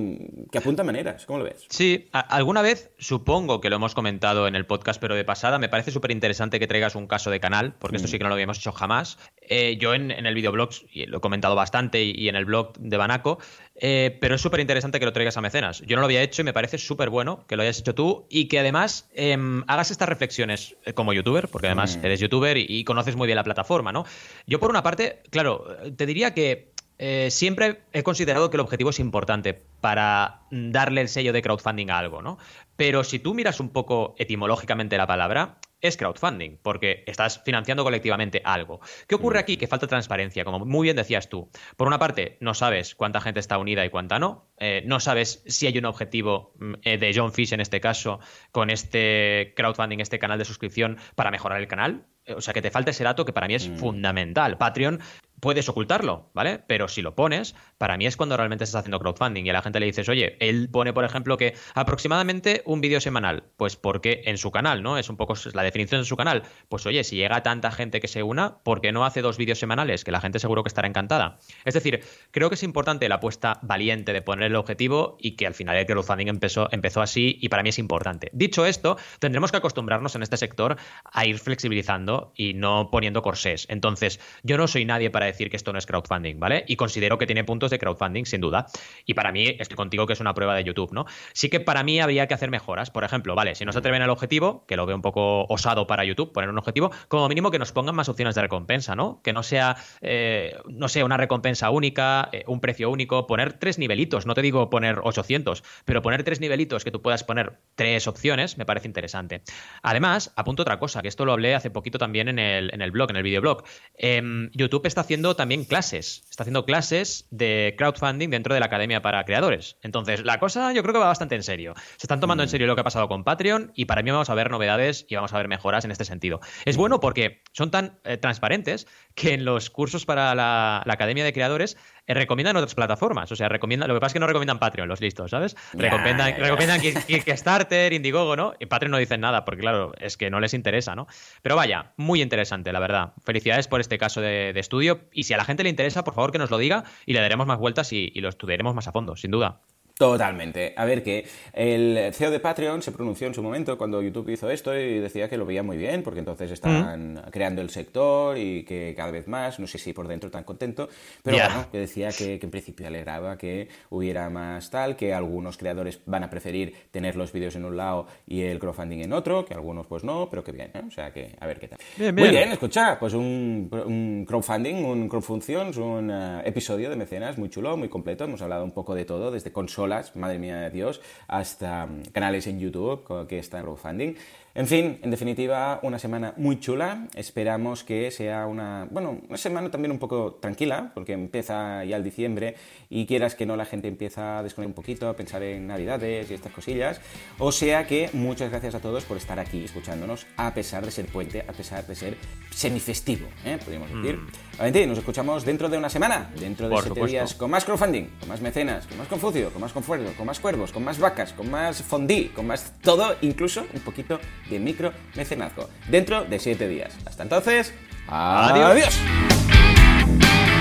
que apunta maneras. ¿Cómo lo ves? Sí, alguna vez supongo que lo hemos comentado en el podcast, pero de pasada me parece súper interesante que traigas un caso de canal, porque esto mm. sí que no lo habíamos hecho jamás. Eh, yo en, el videoblog, lo he comentado bastante, y, en el blog de Banaco, eh, pero es súper interesante que lo traigas a mecenas. Yo no lo había hecho y me parece súper bueno que lo hayas hecho tú y que además em, hagas estas reflexiones eh, como youtuber, porque además mm. eres youtuber y, conoces muy bien la plataforma, ¿no? Yo por una parte, claro, te diría que eh, siempre he considerado que el objetivo es importante para darle el sello de crowdfunding a algo, ¿no? Pero si tú miras un poco etimológicamente la palabra, es crowdfunding, porque estás financiando colectivamente algo. ¿Qué ocurre aquí? Que falta transparencia, como muy bien decías tú. Por una parte, no sabes cuánta gente está unida y cuánta no. Eh, no sabes si hay un objetivo mm, eh, de John Fish en este caso con este crowdfunding, este canal de suscripción para mejorar el canal. O sea, que te falta ese dato que para mí es mm. fundamental. Patreon puedes ocultarlo, ¿vale? Pero si lo pones, para mí es cuando realmente estás haciendo crowdfunding y a la gente le dices, oye, él pone, por ejemplo, que aproximadamente un vídeo semanal. Pues porque en su canal, ¿no? Es un poco la definición de su canal. Pues oye, si llega tanta gente que se una, ¿por qué no hace dos vídeos semanales? Que la gente seguro que estará encantada. Es decir, creo que es importante la apuesta valiente de poner el objetivo y que al final el crowdfunding empezó, empezó así y para mí es importante. Dicho esto, tendremos que acostumbrarnos en este sector a ir flexibilizando y no poniendo corsés. Entonces, yo no soy nadie para decir que esto no es crowdfunding, ¿vale? Y considero que tiene puntos de crowdfunding, sin duda. Y para mí, estoy contigo que es una prueba de YouTube, ¿no? Sí que para mí habría que hacer mejoras. Por ejemplo, vale, si no se atreven al objetivo, que lo veo un poco osado para YouTube, poner un objetivo, como mínimo que nos pongan más opciones de recompensa, ¿no? Que no sea, eh, no sé, una recompensa única, eh, un precio único, poner tres nivelitos, no te digo poner 800, pero poner tres nivelitos que tú puedas poner tres opciones, me parece interesante. Además, apunto otra cosa, que esto lo hablé hace poquito también en el, en el blog, en el videoblog. Em, YouTube está haciendo también clases, está haciendo clases de crowdfunding dentro de la Academia para Creadores. Entonces, la cosa yo creo que va bastante en serio. Se están tomando en mm. serio lo que ha pasado con Patreon y para mí vamos a ver novedades y vamos a ver mejoras en este sentido. Es bueno porque son tan eh, transparentes que en los cursos para la, Academia de Creadores eh, recomiendan otras plataformas. O sea, recomiendan, lo que pasa es que no recomiendan Patreon, los listos, ¿sabes? recomiendan, recomiendan Kickstarter, Indiegogo, ¿no? Y Patreon no dicen nada, porque claro, es que no les interesa, ¿no? Pero vaya, muy interesante, la verdad. Felicidades por este caso de, estudio. Y si a la gente le interesa, por favor que nos lo diga y le daremos más vueltas y, lo estudiaremos más a fondo, sin duda. Totalmente. A ver, que el CEO de Patreon se pronunció en su momento cuando YouTube hizo esto y decía que lo veía muy bien, porque entonces estaban mm. creando el sector y que cada vez más, no sé si por dentro tan contento, pero bueno, que decía que, en principio alegraba que hubiera más tal, que algunos creadores van a preferir tener los vídeos en un lado y el crowdfunding en otro, que algunos pues no, pero que bien, ¿eh? o sea que a ver qué tal. Muy bien, escucha, pues un, crowdfunding, un crowdfunctions, un eh, episodio de mecenas muy chulo, muy completo, hemos hablado un poco de todo, desde madre mía de Dios, hasta canales en YouTube que están crowdfunding. En fin, en definitiva, una semana muy chula. Esperamos que sea una, bueno, una semana también un poco tranquila, porque empieza ya el diciembre y quieras que no, la gente empieza a desconectar un poquito, a pensar en navidades y estas cosillas. O sea que muchas gracias a todos por estar aquí escuchándonos, a pesar de ser puente, a pesar de ser semifestivo, ¿eh? podríamos decir. Mm. nos escuchamos dentro de una semana, dentro de siete días, con más crowdfunding, con más mecenas, con más Confucio, con más Confuerzo, con más cuervos, con más vacas, con más fondí, con más todo, incluso un poquito de micro mecenazgo, dentro de siete días. Hasta entonces, adiós. adiós.